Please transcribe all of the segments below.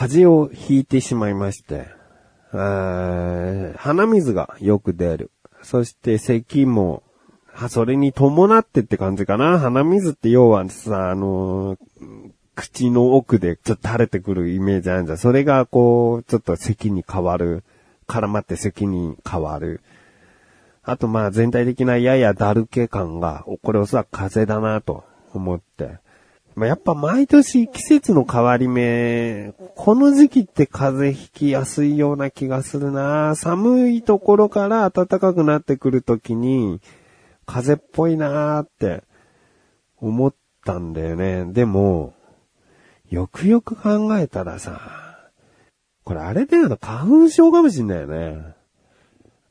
風邪をひいてしまいまして、鼻水がよく出る。そして咳も、それに伴ってって感じかな。鼻水って要はさ、あのー口の奥でちょっと垂れてくるイメージあるじゃん。それがこう、ちょっと咳に変わる。絡まって咳に変わる。あとまあ全体的なややだるけ感が、これおそらく風邪だなと思って。まあ、やっぱ毎年季節の変わり目、この時期って風邪ひきやすいような気がするな寒いところから暖かくなってくるときに、風邪っぽいなーって思ったんだよね。でも、よくよく考えたらさ、これあれだよな、花粉症かもしんないよね。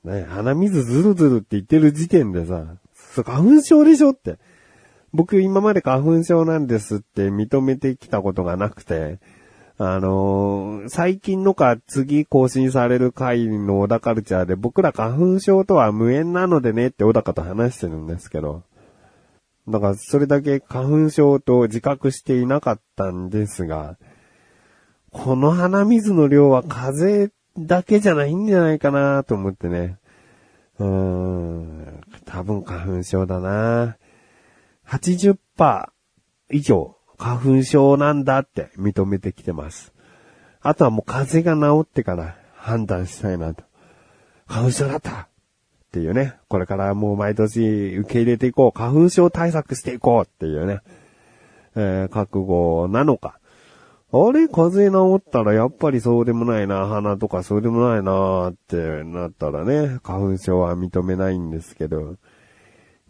ね、鼻水ずるずるって言ってる時点でさ、花粉症でしょって。僕今まで花粉症なんですって認めてきたことがなくて、あのー最近のか次更新される回の小田カルチャーで僕ら花粉症とは無縁なのでねって小高と話してるんですけど、だからそれだけ花粉症と自覚していなかったんですが、この鼻水の量は風だけじゃないんじゃないかなと思ってね。うーん、多分花粉症だな。80%以上花粉症なんだって認めてきてます。あとはもう風邪が治ってから判断したいなと。花粉症だったっていうね。これからもう毎年受け入れていこう。花粉症対策していこうっていうね。えー覚悟なのか。あれ？風邪治ったらやっぱりそうでもないな。鼻とかそうでもないなってなったらね。花粉症は認めないんですけど。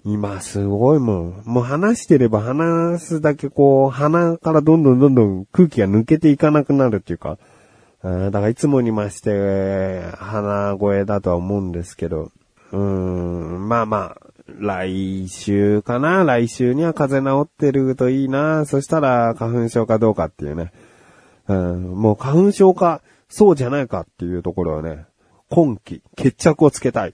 今すごいもん。もう話してれば話すだけこう、鼻からどんどんどんどん空気が抜けていかなくなるっていうか、だからいつもにまして、鼻声だとは思うんですけど、うーん、まあまあ、来週かな来週には風邪治ってるといいなそしたら花粉症かどうかっていうね。うん、もう花粉症か、そうじゃないかっていうところをね、今季、決着をつけたい。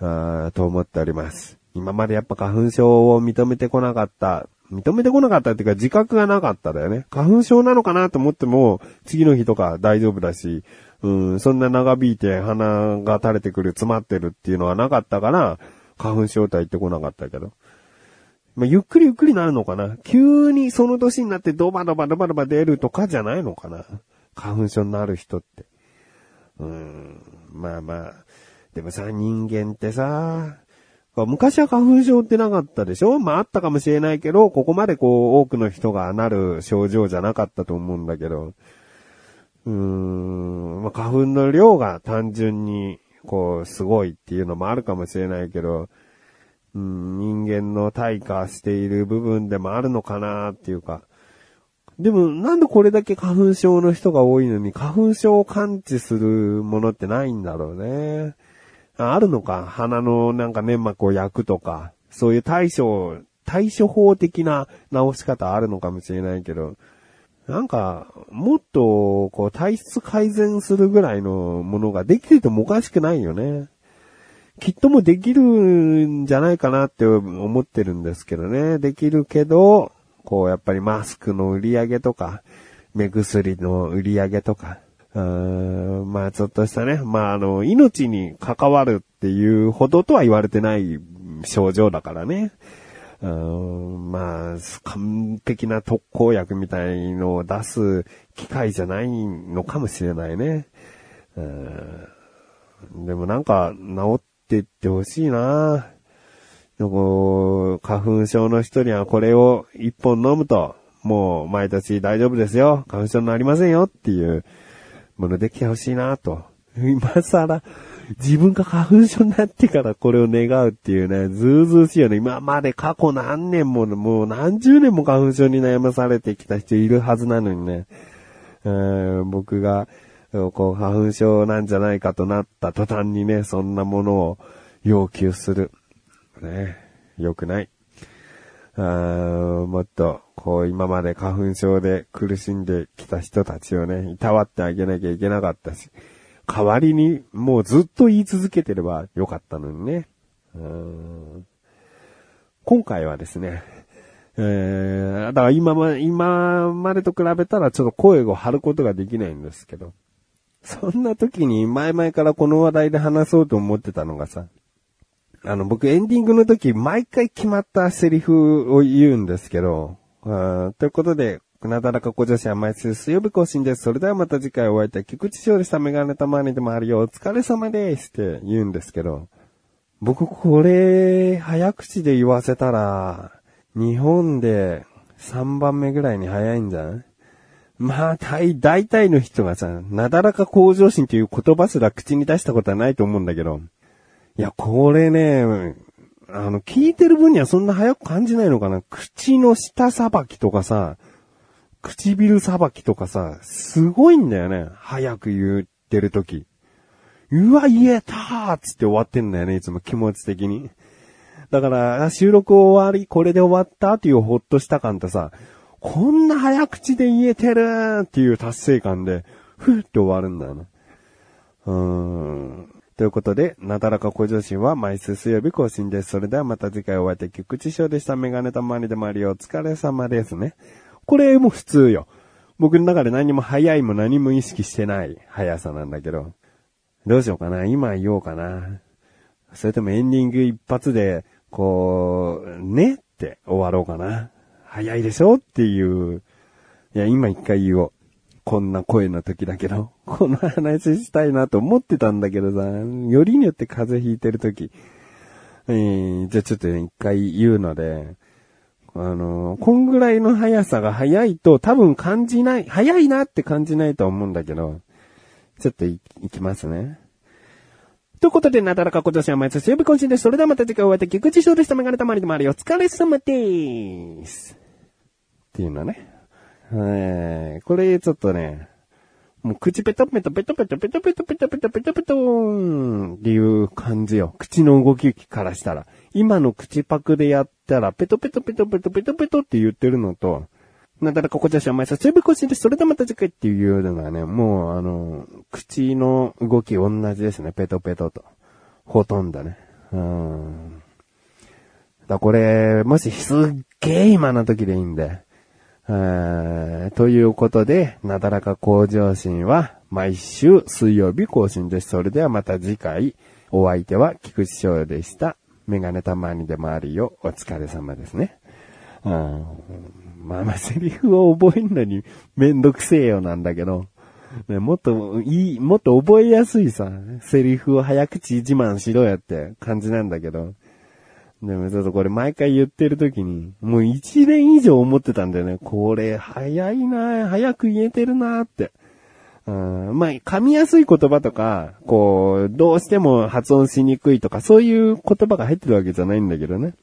あと思っております。今までやっぱ花粉症を認めてこなかった。認めてこなかったっていうか自覚がなかっただよね。花粉症なのかなと思っても、次の日とか大丈夫だし、うん、そんな長引いて鼻が垂れてくる、詰まってるっていうのはなかったから、花粉症とは言ってこなかったけど。まあ、ゆっくりゆっくりなるのかな急にその年になってドバドバドバドバ出るとかじゃないのかな花粉症になる人って。うーん、まあまあ。でもさ、人間ってさ、昔は花粉症ってなかったでしょ？まああったかもしれないけど、ここまでこう多くの人がなる症状じゃなかったと思うんだけど、うーん、まあ花粉の量が単純にこうすごいっていうのもあるかもしれないけど、うん、人間の退化している部分でもあるのかなっていうか、でも、なんでこれだけ花粉症の人が多いのに、花粉症を感知するものってないんだろうね。あるのか鼻のなんか粘膜を焼くとか、そういう対処、対処法的な治し方あるのかもしれないけど、なんか、もっと、こう、体質改善するぐらいのものができててもおかしくないよね。きっともできるんじゃないかなって思ってるんですけどね。できるけど、こうやっぱりマスクの売り上げとか、目薬の売り上げとか、うーんまあちょっとしたね、まああの、命に関わるっていうほどとは言われてない症状だからね。うんまあ、完璧な特効薬みたいのを出す機会じゃないのかもしれないね。うんでもなんか治っていってほしいなこう花粉症の人にはこれを一本飲むと、もう毎年大丈夫ですよ。花粉症になりませんよっていうものできてほしいなと。今更、自分が花粉症になってからこれを願うっていうね、ずうずうしいよね。今まで過去何年も、もう何十年も花粉症に悩まされてきた人いるはずなのにね。うん僕が、こう、花粉症なんじゃないかとなった途端にね、そんなものを要求する。ね、良くない。あーもっと、こう、今まで花粉症で苦しんできた人たちをね、いたわってあげなきゃいけなかったし、代わりに、もうずっと言い続けてればよかったのにね。うん今回はですね、えー、だから今ま、今までと比べたらちょっと声を張ることができないんですけど。そんな時に前々からこの話題で話そうと思ってたのがさ、あの、僕エンディングの時毎回決まったセリフを言うんですけど、ということで、なだらか小女子は毎週水曜日更新です。それではまた次回お会いいたい。菊池勝利したメガネたまにでもあるよ。お疲れ様ですって言うんですけど、僕これ、早口で言わせたら、日本で3番目ぐらいに早いんじゃんまあ、大、大体の人がさ、なだらか向上心という言葉すら口に出したことはないと思うんだけど、いや、これね、あの、聞いてる分にはそんな早く感じないのかな口の下さばきとかさ、唇さばきとかさ、すごいんだよね。早く言ってるとき。うわ、言えたーつって終わってんだよね、いつも気持ち的に。だから、収録終わり、これで終わったっていうほっとした感とさ、こんな早口で言えてるっていう達成感で、ふって終わるんだよな。うーん。ということで、なだらか向上心は毎週水曜日更新です。それではまた次回お会いできる、口小でしたメガネたまにでもありお疲れ様ですね。これも普通よ。僕の中で何も早いも何も意識してない速さなんだけど。どうしようかな今言おうかな。それともエンディング一発で、こう、ねって終わろうかな。早いでしょっていう。いや、今一回言おう。こんな声の時だけど、この話したいなと思ってたんだけどさ、よりによって風邪ひいてる時。えー、じゃあちょっと一回言うので、あの、こんぐらいの速さが速いと多分感じない、速いなって感じないと思うんだけど、ちょっとい、いきますね。ということで、なだらか今年は毎年曜日更新です。それではまた次回お会いでき、菊池翔でした。メガネたまりでもあるよ。お疲れ様でーす。っていうのね。えー、これちょっとね、もう口ペトペトペトペトペトペトペトペトペトペトーンっていう感じよ。口の動きからしたら。今の口パクでやったら、ペトペトペトペトペトペトって言ってるのと、なんだらかこちらしお前さ、セブコシでそれでまた次回っていうのはね、もうあの、口の動き同じですね。ペトペトと。ほとんどね。うん。だこれ、もしすっげえ今の時でいいんで。ということで、なだらか向上心は毎週水曜日更新です。それではまた次回、お相手は菊池翔でした。メガネたまにでもあるよ。お疲れ様ですね。うん、まあまあ、セリフを覚えるのにめんどくせえよなんだけど、ね、もっといい、もっと覚えやすいさ、セリフを早口自慢しろやって感じなんだけど、でもちょっとこれ毎回言ってる時に、もう一年以上思ってたんだよね。これ早いな早く言えてるなって。うん、まあ、噛みやすい言葉とか、こう、どうしても発音しにくいとか、そういう言葉が入ってるわけじゃないんだけどね。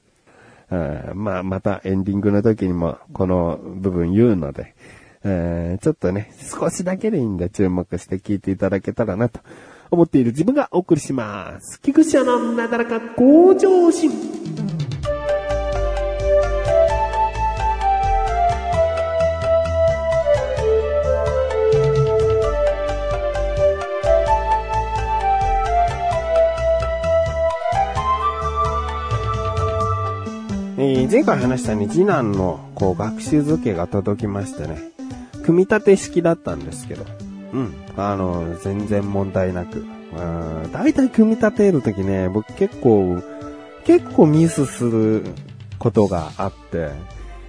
うん、まあ、またエンディングの時にもこの部分言うので、え、ちょっとね、少しだけでいいんで注目して聞いていただけたらなと思っている自分がお送りします。菊池のなだらか向上心。え、前回話したね、次男のこう学習図形が届きましてね、組み立て式だったんですけど、うん。あの、全然問題なく。うん。大体組み立てるときね、僕結構、結構ミスすることがあって、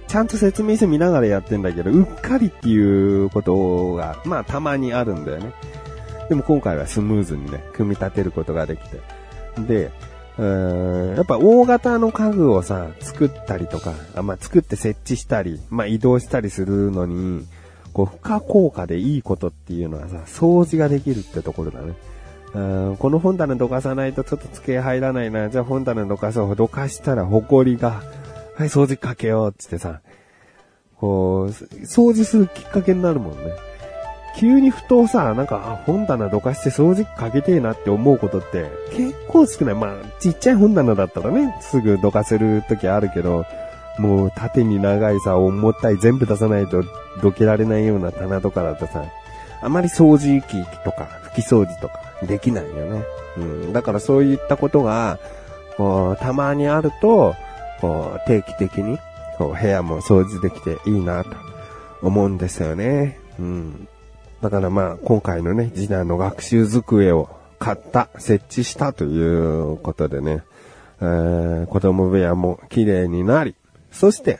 ちゃんと説明書見ながらやってんだけど、うっかりっていうことが、まあたまにあるんだよね。でも今回はスムーズにね、組み立てることができて。で、やっぱ大型の家具をさ、作ったりとか、あまあ、作って設置したり、まあ、移動したりするのに、こう、負荷効果でいいことっていうのはさ、掃除ができるってところだね。うんこの本棚どかさないとちょっと机入らないな。じゃあ本棚どかそう。どかしたら埃が、はい、掃除かけようっつってさ、こう、掃除するきっかけになるもんね。急にふとさ、なんか、本棚どかして掃除機かけてえなって思うことって結構少ない。まあ、ちっちゃい本棚だったらね、すぐどかせる時あるけど、もう縦に長いさ、重たい全部出さないとどけられないような棚とかだとさ、あまり掃除機とか拭き掃除とかできないよね。うん。だからそういったことが、こう、たまにあると、こう、定期的にこう部屋も掃除できていいなと思うんですよね。うん。だからまあ、今回のね、次男の学習机を買った、設置したということでね、えー、子供部屋も綺麗になり、そして、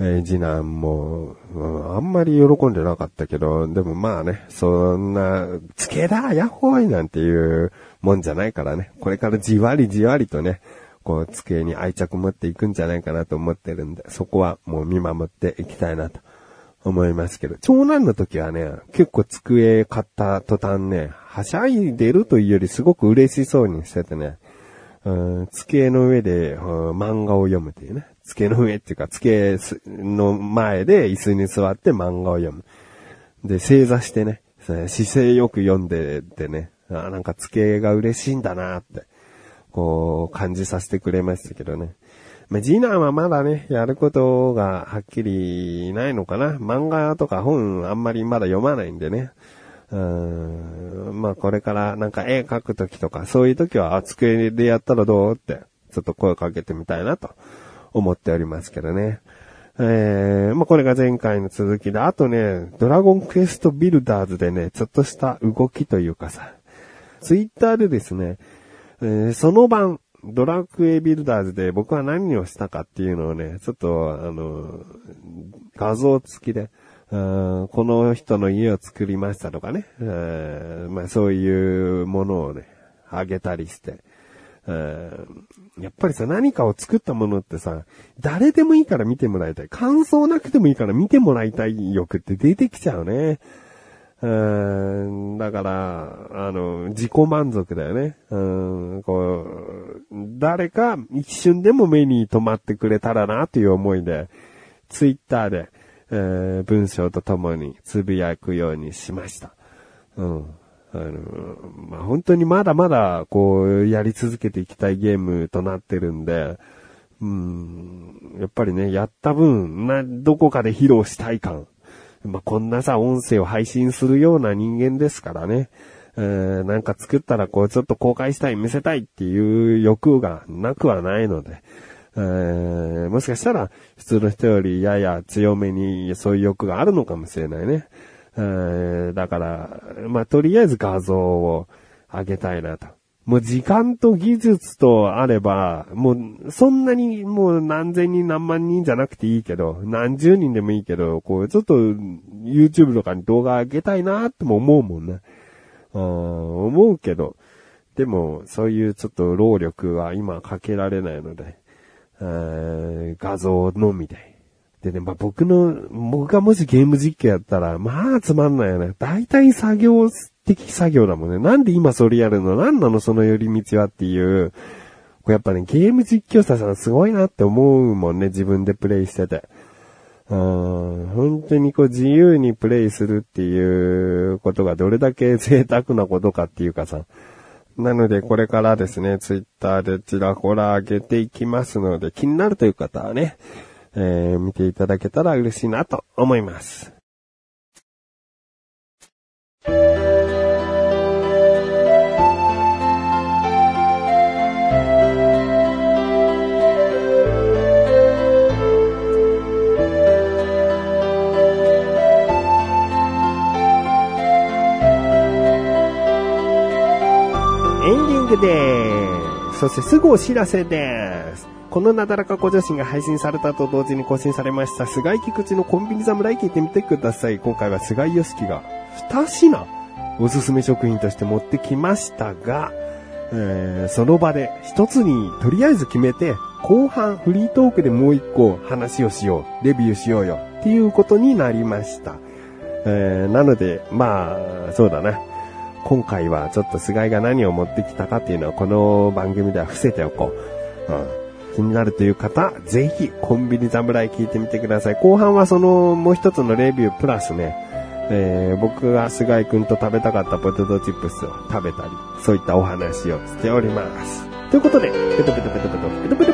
えー、次男も、うん、あんまり喜んでなかったけど、でもまあね、そんな、つけだ、やっほーいなんていうもんじゃないからね、これからじわりじわりとね、こう、机に愛着持っていくんじゃないかなと思ってるんで、そこはもう見守っていきたいなと。思いますけど、長男の時はね、結構机買った途端ね、はしゃいでるというよりすごく嬉しそうにしててね、うん、机の上で、うん、漫画を読むっていうね。机の上っていうか、机の前で椅子に座って漫画を読む。で、正座してね、姿勢よく読んでてね、あなんか机が嬉しいんだなって。こう、感じさせてくれましたけどね。まあ、次男はまだね、やることがはっきりないのかな。漫画とか本あんまりまだ読まないんでね。うん、まあこれからなんか絵描くときとか、そういうときは、あ、机でやったらどう？って、ちょっと声かけてみたいなと思っておりますけどね。えー、まあこれが前回の続きで、あとね、ドラゴンクエストビルダーズでね、ちょっとした動きというかさ、ツイッターでですね、えー、その晩、ドラクエビルダーズで僕は何をしたかっていうのをね、ちょっと、あの、画像付きで、この人の家を作りましたとかね、まあそういうものをね、あげたりして、やっぱりさ、何かを作ったものってさ、誰でもいいから見てもらいたい。感想なくてもいいから見てもらいたい欲って出てきちゃうね。うん、だから、あの、自己満足だよね。うん、こう、誰か一瞬でも目に留まってくれたらなという思いで、ツイッターで、えー、文章とともにつぶやくようにしました。うん。あの、まあ、本当にまだまだ、こう、やり続けていきたいゲームとなってるんで、うん、やっぱりね、やった分、な、どこかで披露したい感まあ、こんなさ、音声を配信するような人間ですからね。えー、なんか作ったらこうちょっと公開したい、見せたいっていう欲がなくはないので、え、もしかしたら普通の人よりやや強めにそういう欲があるのかもしれないね。え、だから、まあ、とりあえず画像を上げたいなと。もう時間と技術とあれば、もうそんなにもう何千人何万人じゃなくていいけど、何十人でもいいけど、こうちょっと YouTube とかに動画上げたいなっても思うもんね。うん、思うけど、でもそういうちょっと労力は今かけられないので、画像のみで。でね、まあ、僕の、僕がもしゲーム実況やったら、まあつまんないよね。大体作業的作業だもんね。なんで今それやるの？なんなのその寄り道はっていう。これやっぱね、ゲーム実況者さんすごいなって思うもんね、自分でプレイしてて。うん、本当にこう自由にプレイするっていうことがどれだけ贅沢なことかっていうかさ。なのでこれからですね、ツイッターでちらほら上げていきますので、気になるという方はね、えー、見ていただけたら嬉しいなと思います。です。そしてすぐお知らせです。このなだらか小女子が配信されたと同時に更新されました、菅井菊池のコンビニ侍聞いてみてください。今回は菅井良樹が2品おすすめ食品として持ってきましたが、えー、その場で一つにとりあえず決めて、後半フリートークでもう一個話をしよう、レビューしようよっていうことになりました。えー、なので、まあ、そうだな。今回はちょっと菅井が何を持ってきたかっていうのはこの番組では伏せておこう。うん。気になるという方、ぜひコンビニ侍聞いてみてください。後半はそのもう一つのレビュープラスね、えー、僕が菅井くんと食べたかったポテトチップスを食べたり、そういったお話をしております。ということで、ペトペトペトペト、ペトペトペト